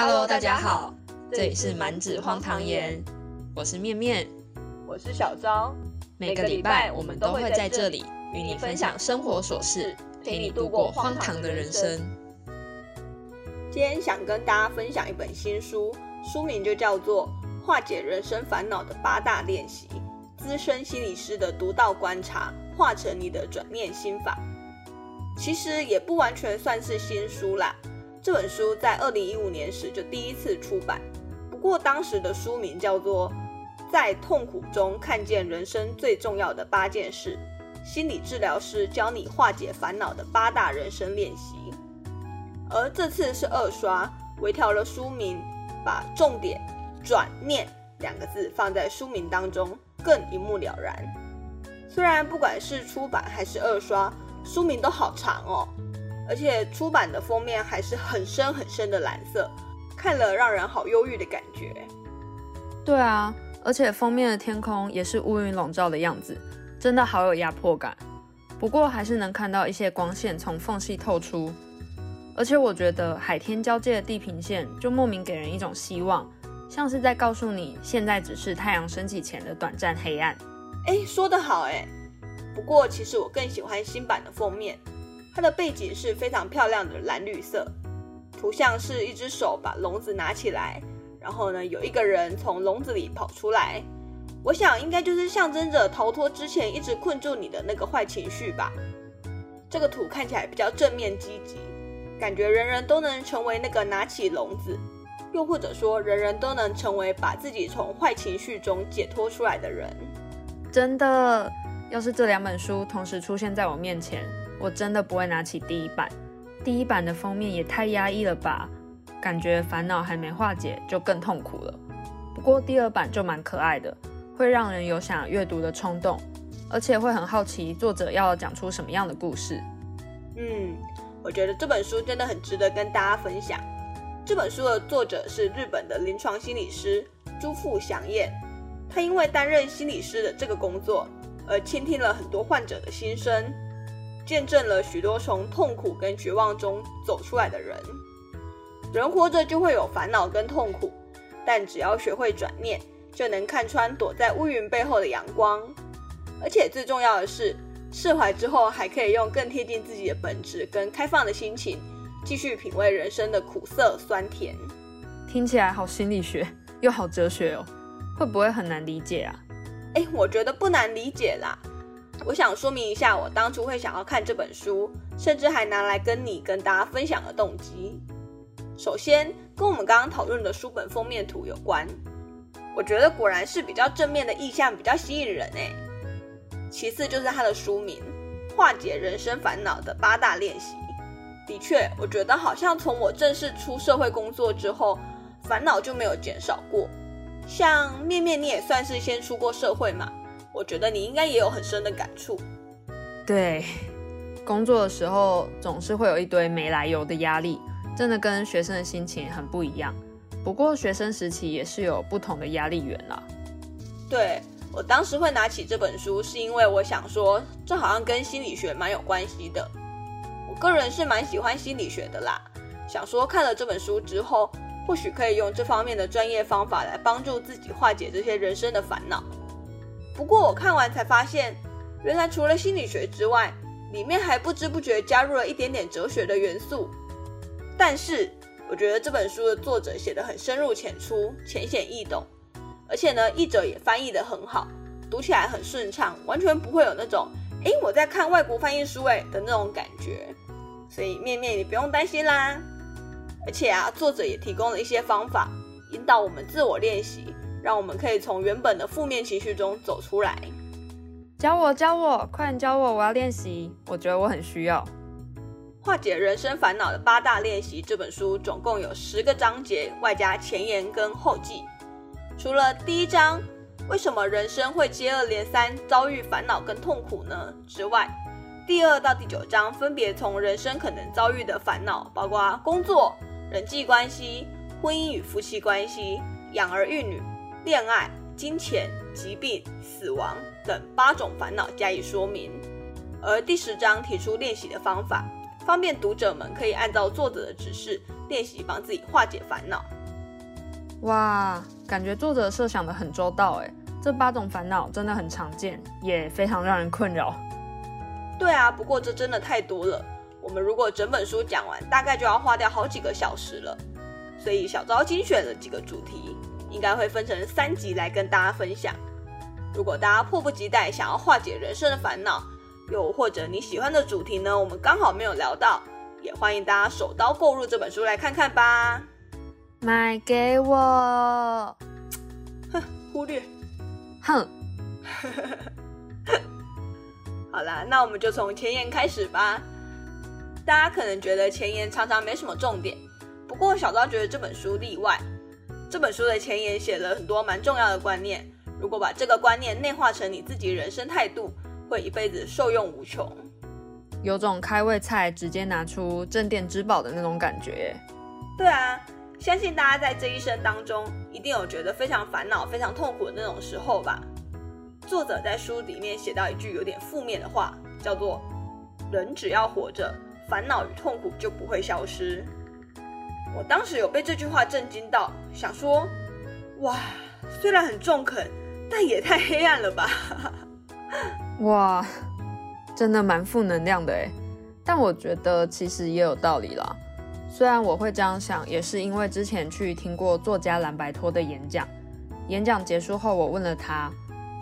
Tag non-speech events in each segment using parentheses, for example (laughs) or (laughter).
Hello，大家好，这里是满纸荒唐言，我是面面，我是小昭。每个礼拜我们都会在这里与你分享生活琐事，陪你度过荒唐的人生。今天想跟大家分享一本新书，书名就叫做《化解人生烦恼的八大练习》，资深心理师的独到观察，化成你的转念心法。其实也不完全算是新书啦。这本书在二零一五年时就第一次出版，不过当时的书名叫做《在痛苦中看见人生最重要的八件事》，心理治疗师教你化解烦恼的八大人生练习。而这次是二刷，微调了书名，把重点“转念”两个字放在书名当中，更一目了然。虽然不管是出版还是二刷，书名都好长哦。而且出版的封面还是很深很深的蓝色，看了让人好忧郁的感觉。对啊，而且封面的天空也是乌云笼罩的样子，真的好有压迫感。不过还是能看到一些光线从缝隙透出，而且我觉得海天交界的地平线就莫名给人一种希望，像是在告诉你现在只是太阳升起前的短暂黑暗。哎，说得好哎。不过其实我更喜欢新版的封面。它的背景是非常漂亮的蓝绿色，图像是一只手把笼子拿起来，然后呢有一个人从笼子里跑出来，我想应该就是象征着逃脱之前一直困住你的那个坏情绪吧。这个图看起来比较正面积极，感觉人人都能成为那个拿起笼子，又或者说人人都能成为把自己从坏情绪中解脱出来的人。真的，要是这两本书同时出现在我面前。我真的不会拿起第一版，第一版的封面也太压抑了吧，感觉烦恼还没化解就更痛苦了。不过第二版就蛮可爱的，会让人有想阅读的冲动，而且会很好奇作者要讲出什么样的故事。嗯，我觉得这本书真的很值得跟大家分享。这本书的作者是日本的临床心理师朱富祥彦，他因为担任心理师的这个工作，而倾听了很多患者的心声。见证了许多从痛苦跟绝望中走出来的人。人活着就会有烦恼跟痛苦，但只要学会转念，就能看穿躲在乌云背后的阳光。而且最重要的是，释怀之后还可以用更贴近自己的本质跟开放的心情，继续品味人生的苦涩酸甜。听起来好心理学又好哲学哦，会不会很难理解啊？哎，我觉得不难理解啦。我想说明一下，我当初会想要看这本书，甚至还拿来跟你跟大家分享的动机。首先，跟我们刚刚讨论的书本封面图有关。我觉得果然是比较正面的意象，比较吸引人诶。其次就是它的书名《化解人生烦恼的八大练习》。的确，我觉得好像从我正式出社会工作之后，烦恼就没有减少过。像面面，你也算是先出过社会嘛。我觉得你应该也有很深的感触。对，工作的时候总是会有一堆没来由的压力，真的跟学生的心情很不一样。不过学生时期也是有不同的压力源啦。对我当时会拿起这本书，是因为我想说，这好像跟心理学蛮有关系的。我个人是蛮喜欢心理学的啦，想说看了这本书之后，或许可以用这方面的专业方法来帮助自己化解这些人生的烦恼。不过我看完才发现，原来除了心理学之外，里面还不知不觉加入了一点点哲学的元素。但是我觉得这本书的作者写的很深入浅出、浅显易懂，而且呢，译者也翻译的很好，读起来很顺畅，完全不会有那种“哎，我在看外国翻译书哎”的那种感觉。所以面面你不用担心啦。而且啊，作者也提供了一些方法，引导我们自我练习。让我们可以从原本的负面情绪中走出来。教我，教我，快点教我！我要练习，我觉得我很需要。化解人生烦恼的八大练习这本书总共有十个章节，外加前言跟后记。除了第一章为什么人生会接二连三遭遇烦恼跟痛苦呢之外，第二到第九章分别从人生可能遭遇的烦恼，包括工作、人际关系、婚姻与夫妻关系、养儿育女。恋爱、金钱、疾病、死亡等八种烦恼加以说明，而第十章提出练习的方法，方便读者们可以按照作者的指示，练习帮自己化解烦恼。哇，感觉作者设想的很周到哎，这八种烦恼真的很常见，也非常让人困扰。对啊，不过这真的太多了，我们如果整本书讲完，大概就要花掉好几个小时了。所以小昭精选了几个主题，应该会分成三集来跟大家分享。如果大家迫不及待想要化解人生的烦恼，又或者你喜欢的主题呢，我们刚好没有聊到，也欢迎大家手刀购入这本书来看看吧。买给我，哼，(laughs) 忽略，哼。(laughs) 好啦，那我们就从前言开始吧。大家可能觉得前言常常没什么重点，不过小昭觉得这本书例外。这本书的前言写了很多蛮重要的观念，如果把这个观念内化成你自己人生态度，会一辈子受用无穷。有种开胃菜直接拿出镇店之宝的那种感觉。对啊。相信大家在这一生当中，一定有觉得非常烦恼、非常痛苦的那种时候吧。作者在书里面写到一句有点负面的话，叫做“人只要活着，烦恼与痛苦就不会消失”。我当时有被这句话震惊到，想说：“哇，虽然很中肯，但也太黑暗了吧！” (laughs) 哇，真的蛮负能量的哎。但我觉得其实也有道理啦。虽然我会这样想，也是因为之前去听过作家蓝白托的演讲。演讲结束后，我问了他：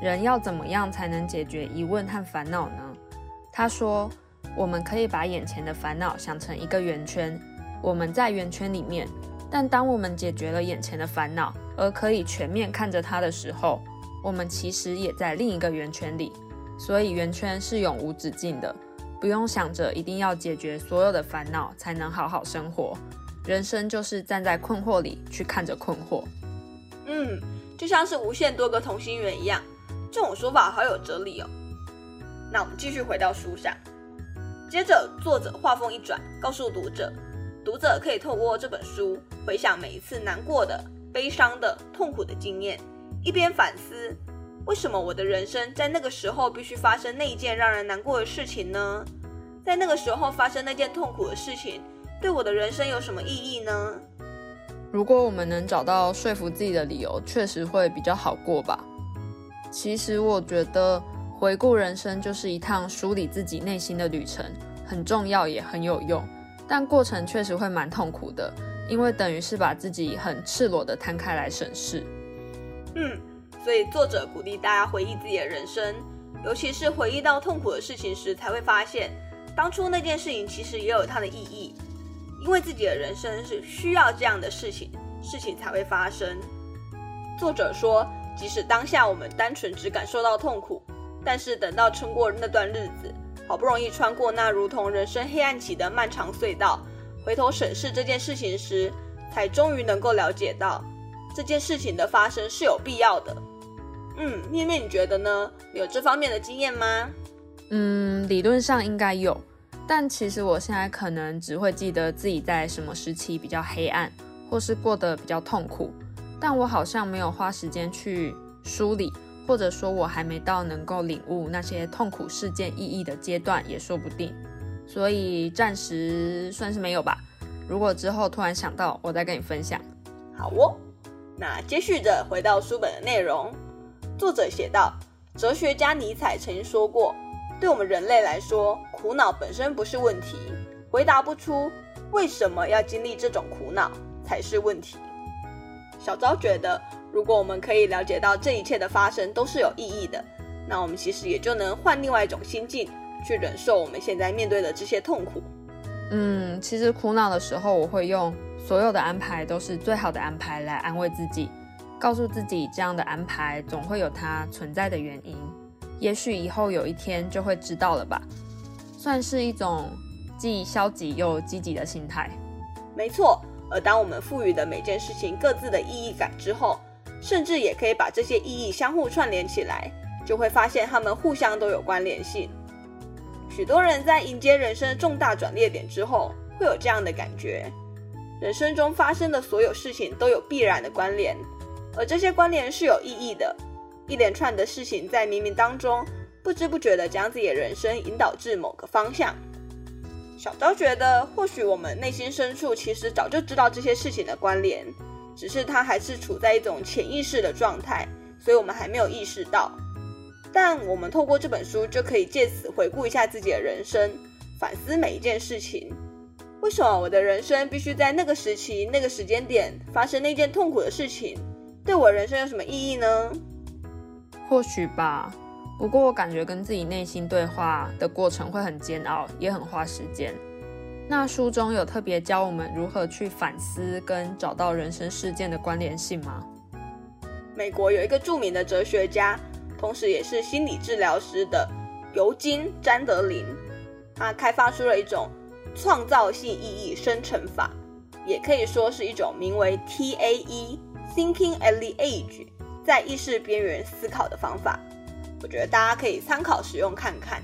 人要怎么样才能解决疑问和烦恼呢？他说：我们可以把眼前的烦恼想成一个圆圈，我们在圆圈里面。但当我们解决了眼前的烦恼，而可以全面看着它的时候，我们其实也在另一个圆圈里。所以圆圈是永无止境的。不用想着一定要解决所有的烦恼才能好好生活，人生就是站在困惑里去看着困惑。嗯，就像是无限多个同心圆一样，这种说法好有哲理哦。那我们继续回到书上，接着作者话锋一转，告诉读者，读者可以透过这本书回想每一次难过的、悲伤的、痛苦的经验，一边反思。为什么我的人生在那个时候必须发生那一件让人难过的事情呢？在那个时候发生那件痛苦的事情，对我的人生有什么意义呢？如果我们能找到说服自己的理由，确实会比较好过吧。其实我觉得回顾人生就是一趟梳理自己内心的旅程，很重要也很有用，但过程确实会蛮痛苦的，因为等于是把自己很赤裸的摊开来审视。嗯。所以作者鼓励大家回忆自己的人生，尤其是回忆到痛苦的事情时，才会发现当初那件事情其实也有它的意义。因为自己的人生是需要这样的事情，事情才会发生。作者说，即使当下我们单纯只感受到痛苦，但是等到撑过那段日子，好不容易穿过那如同人生黑暗期的漫长隧道，回头审视这件事情时，才终于能够了解到这件事情的发生是有必要的。嗯，面面你觉得呢？有这方面的经验吗？嗯，理论上应该有，但其实我现在可能只会记得自己在什么时期比较黑暗，或是过得比较痛苦，但我好像没有花时间去梳理，或者说我还没到能够领悟那些痛苦事件意义的阶段，也说不定。所以暂时算是没有吧。如果之后突然想到，我再跟你分享。好哦，那接续着回到书本的内容。作者写道：“哲学家尼采曾经说过，对我们人类来说，苦恼本身不是问题，回答不出为什么要经历这种苦恼才是问题。”小昭觉得，如果我们可以了解到这一切的发生都是有意义的，那我们其实也就能换另外一种心境去忍受我们现在面对的这些痛苦。嗯，其实苦恼的时候，我会用所有的安排都是最好的安排来安慰自己。告诉自己，这样的安排总会有它存在的原因。也许以后有一天就会知道了吧。算是一种既消极又积极的心态。没错。而当我们赋予的每件事情各自的意义感之后，甚至也可以把这些意义相互串联起来，就会发现它们互相都有关联性。许多人在迎接人生重大转捩点之后，会有这样的感觉：人生中发生的所有事情都有必然的关联。而这些关联是有意义的，一连串的事情在冥冥当中不知不觉地将自己的人生引导至某个方向。小昭觉得，或许我们内心深处其实早就知道这些事情的关联，只是它还是处在一种潜意识的状态，所以我们还没有意识到。但我们透过这本书就可以借此回顾一下自己的人生，反思每一件事情。为什么我的人生必须在那个时期、那个时间点发生那件痛苦的事情？对我人生有什么意义呢？或许吧。不过我感觉跟自己内心对话的过程会很煎熬，也很花时间。那书中有特别教我们如何去反思跟找到人生事件的关联性吗？美国有一个著名的哲学家。同时，也是心理治疗师的尤金·詹德林，他开发出了一种创造性意义生成法，也可以说是一种名为 TAE（Thinking at the Edge） 在意识边缘思考的方法。我觉得大家可以参考使用看看。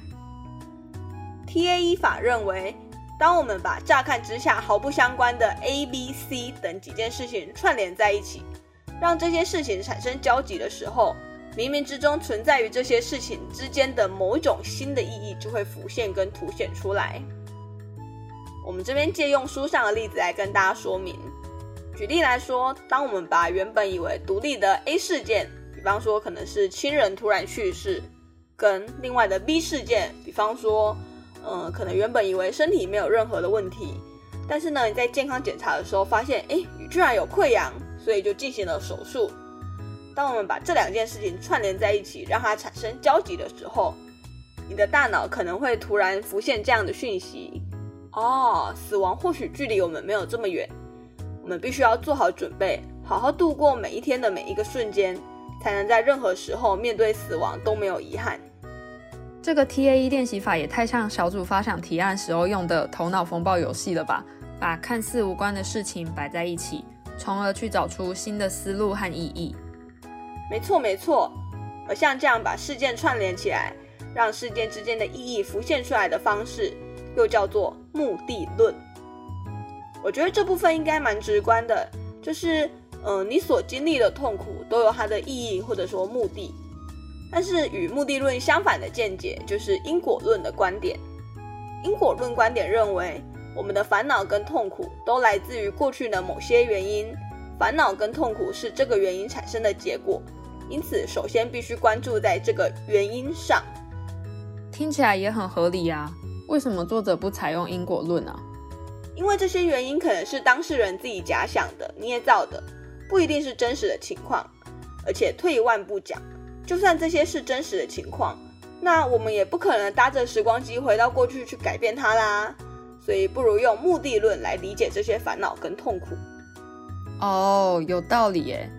TAE 法认为，当我们把乍看之下毫不相关的 A、B、C 等几件事情串联在一起，让这些事情产生交集的时候，冥冥之中存在于这些事情之间的某一种新的意义就会浮现跟凸显出来。我们这边借用书上的例子来跟大家说明。举例来说，当我们把原本以为独立的 A 事件，比方说可能是亲人突然去世，跟另外的 B 事件，比方说，嗯，可能原本以为身体没有任何的问题，但是呢，你在健康检查的时候发现，哎，居然有溃疡，所以就进行了手术。当我们把这两件事情串联在一起，让它产生交集的时候，你的大脑可能会突然浮现这样的讯息：哦，死亡或许距离我们没有这么远。我们必须要做好准备，好好度过每一天的每一个瞬间，才能在任何时候面对死亡都没有遗憾。这个 TAE 练习法也太像小组发想提案时候用的头脑风暴游戏了吧？把看似无关的事情摆在一起，从而去找出新的思路和意义。没错，没错。而像这样把事件串联起来，让事件之间的意义浮现出来的方式，又叫做目的论。我觉得这部分应该蛮直观的，就是，嗯，你所经历的痛苦都有它的意义或者说目的。但是与目的论相反的见解，就是因果论的观点。因果论观点认为，我们的烦恼跟痛苦都来自于过去的某些原因，烦恼跟痛苦是这个原因产生的结果。因此，首先必须关注在这个原因上。听起来也很合理啊，为什么作者不采用因果论呢？因为这些原因可能是当事人自己假想的、捏造的，不一定是真实的情况。而且退一万步讲，就算这些是真实的情况，那我们也不可能搭着时光机回到过去去改变它啦。所以，不如用目的论来理解这些烦恼跟痛苦。哦，有道理耶。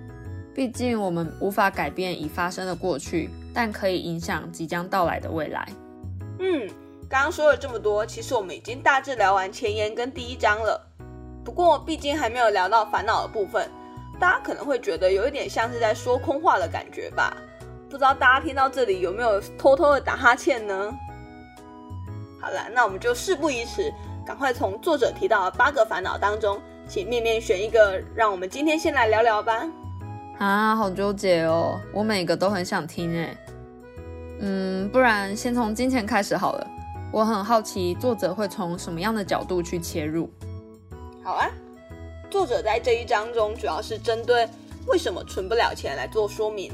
毕竟我们无法改变已发生的过去，但可以影响即将到来的未来。嗯，刚刚说了这么多，其实我们已经大致聊完前言跟第一章了。不过毕竟还没有聊到烦恼的部分，大家可能会觉得有一点像是在说空话的感觉吧？不知道大家听到这里有没有偷偷的打哈欠呢？好了，那我们就事不宜迟，赶快从作者提到的八个烦恼当中，请面面选一个，让我们今天先来聊聊吧。啊，好纠结哦！我每个都很想听诶。嗯，不然先从金钱开始好了。我很好奇作者会从什么样的角度去切入。好啊，作者在这一章中主要是针对为什么存不了钱来做说明。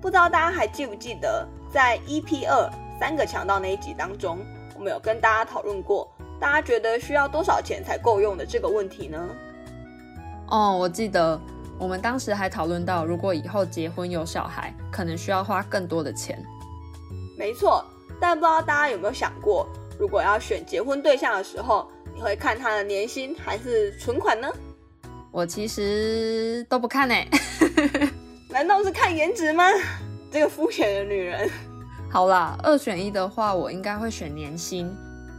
不知道大家还记不记得，在 EP 二三个强盗那一集当中，我们有跟大家讨论过，大家觉得需要多少钱才够用的这个问题呢？哦，我记得。我们当时还讨论到，如果以后结婚有小孩，可能需要花更多的钱。没错，但不知道大家有没有想过，如果要选结婚对象的时候，你会看他的年薪还是存款呢？我其实都不看呢。(laughs) 难道是看颜值吗？这个肤浅的女人。好啦，二选一的话，我应该会选年薪，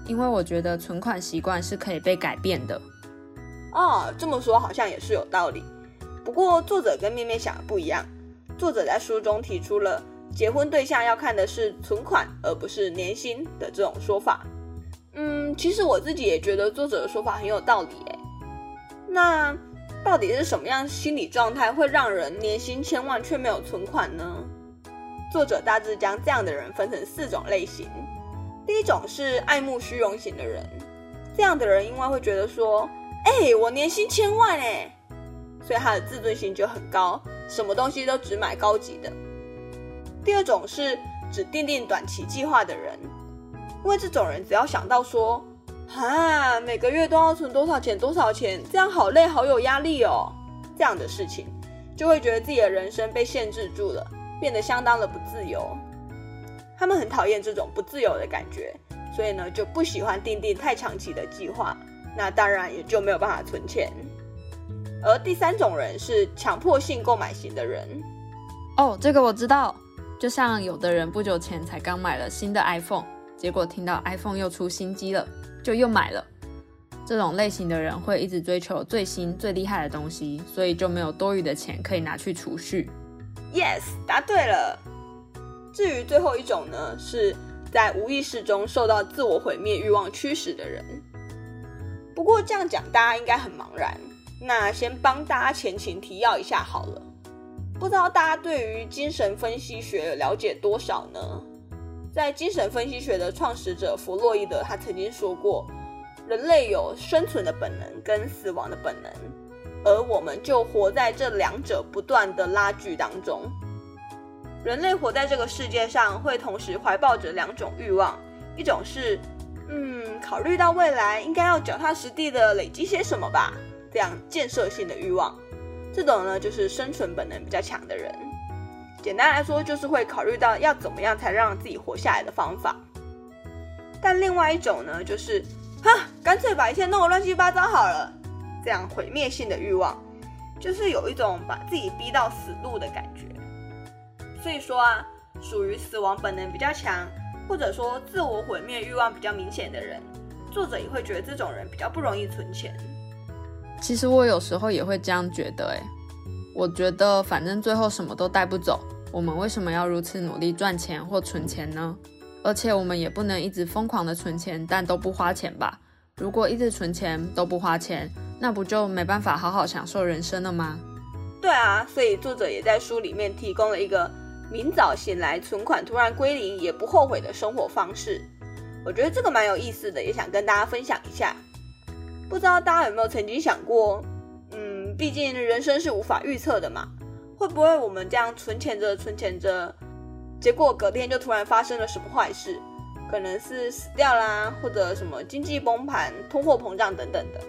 因为我觉得存款习惯是可以被改变的。哦，这么说好像也是有道理。不过，作者跟面面想的不一样。作者在书中提出了结婚对象要看的是存款，而不是年薪的这种说法。嗯，其实我自己也觉得作者的说法很有道理。诶，那到底是什么样心理状态会让人年薪千万却没有存款呢？作者大致将这样的人分成四种类型。第一种是爱慕虚荣型的人，这样的人因为会觉得说，哎，我年薪千万哎，所以他的自尊心就很高，什么东西都只买高级的。第二种是只定定短期计划的人，因为这种人只要想到说，啊，每个月都要存多少钱多少钱，这样好累好有压力哦，这样的事情，就会觉得自己的人生被限制住了，变得相当的不自由。他们很讨厌这种不自由的感觉，所以呢就不喜欢定定太长期的计划，那当然也就没有办法存钱。而第三种人是强迫性购买型的人，哦，这个我知道。就像有的人不久前才刚买了新的 iPhone，结果听到 iPhone 又出新机了，就又买了。这种类型的人会一直追求最新最厉害的东西，所以就没有多余的钱可以拿去储蓄。Yes，答对了。至于最后一种呢，是在无意识中受到自我毁灭欲望驱使的人。不过这样讲大家应该很茫然，那先帮大家前情提要一下好了。不知道大家对于精神分析学了解多少呢？在精神分析学的创始者弗洛伊德，他曾经说过，人类有生存的本能跟死亡的本能，而我们就活在这两者不断的拉锯当中。人类活在这个世界上，会同时怀抱着两种欲望，一种是，嗯，考虑到未来应该要脚踏实地的累积些什么吧，这样建设性的欲望。这种呢，就是生存本能比较强的人。简单来说，就是会考虑到要怎么样才让自己活下来的方法。但另外一种呢，就是哈，干脆把一切弄得乱七八糟好了，这样毁灭性的欲望，就是有一种把自己逼到死路的感觉。所以说啊，属于死亡本能比较强，或者说自我毁灭欲望比较明显的人，作者也会觉得这种人比较不容易存钱。其实我有时候也会这样觉得，诶，我觉得反正最后什么都带不走，我们为什么要如此努力赚钱或存钱呢？而且我们也不能一直疯狂的存钱，但都不花钱吧？如果一直存钱都不花钱，那不就没办法好好享受人生了吗？对啊，所以作者也在书里面提供了一个明早醒来存款突然归零也不后悔的生活方式。我觉得这个蛮有意思的，也想跟大家分享一下。不知道大家有没有曾经想过，毕竟人生是无法预测的嘛，会不会我们这样存钱着存钱着，结果隔天就突然发生了什么坏事？可能是死掉啦，或者什么经济崩盘、通货膨胀等等的，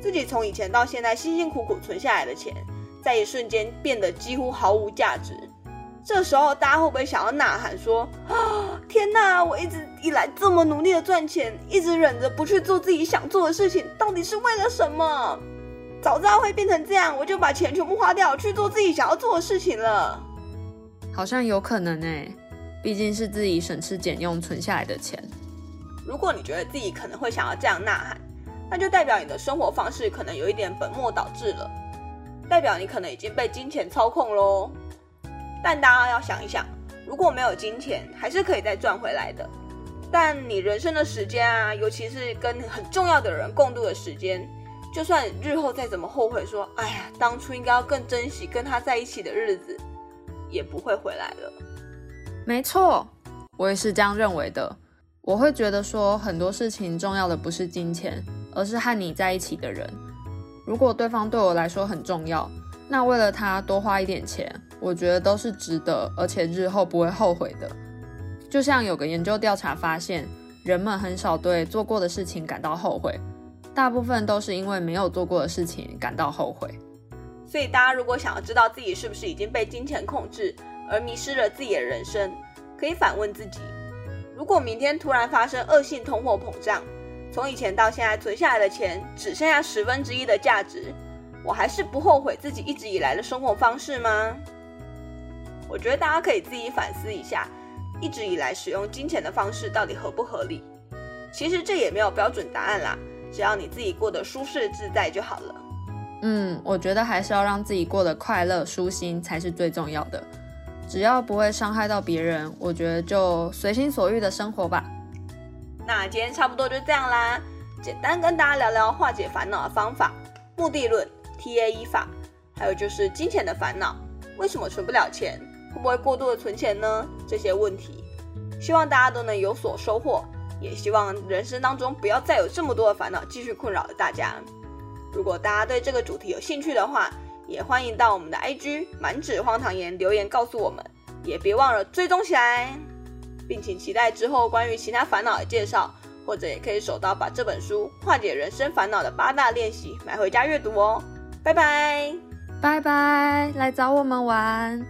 自己从以前到现在辛辛苦苦存下来的钱，在一瞬间变得几乎毫无价值。这时候大家会不会想要呐喊说：“啊，天哪！我一直以来这么努力的赚钱，一直忍着不去做自己想做的事情，到底是为了什么？早知道会变成这样，我就把钱全部花掉，去做自己想要做的事情了。”好像有可能哎，毕竟是自己省吃俭用存下来的钱。如果你觉得自己可能会想要这样呐喊，那就代表你的生活方式可能有一点本末倒置了，代表你可能已经被金钱操控喽。但大家要想一想，如果没有金钱，还是可以再赚回来的。但你人生的时间啊，尤其是跟很重要的人共度的时间，就算日后再怎么后悔，说哎呀，当初应该要更珍惜跟他在一起的日子，也不会回来了。没错，我也是这样认为的。我会觉得说，很多事情重要的不是金钱，而是和你在一起的人。如果对方对我来说很重要，那为了他多花一点钱。我觉得都是值得，而且日后不会后悔的。就像有个研究调查发现，人们很少对做过的事情感到后悔，大部分都是因为没有做过的事情感到后悔。所以大家如果想要知道自己是不是已经被金钱控制而迷失了自己的人生，可以反问自己：如果明天突然发生恶性通货膨胀，从以前到现在存下来的钱只剩下十分之一的价值，我还是不后悔自己一直以来的生活方式吗？我觉得大家可以自己反思一下，一直以来使用金钱的方式到底合不合理？其实这也没有标准答案啦，只要你自己过得舒适自在就好了。嗯，我觉得还是要让自己过得快乐舒心才是最重要的。只要不会伤害到别人，我觉得就随心所欲的生活吧。那今天差不多就这样啦，简单跟大家聊聊化解烦恼的方法、目的论、T A E 法，还有就是金钱的烦恼，为什么存不了钱？会不会过度的存钱呢？这些问题，希望大家都能有所收获。也希望人生当中不要再有这么多的烦恼继续困扰着大家。如果大家对这个主题有兴趣的话，也欢迎到我们的 IG 满纸荒唐言留言告诉我们，也别忘了追踪起来，并请期待之后关于其他烦恼的介绍，或者也可以手刀把这本书化解人生烦恼的八大练习买回家阅读哦。拜拜，拜拜，来找我们玩。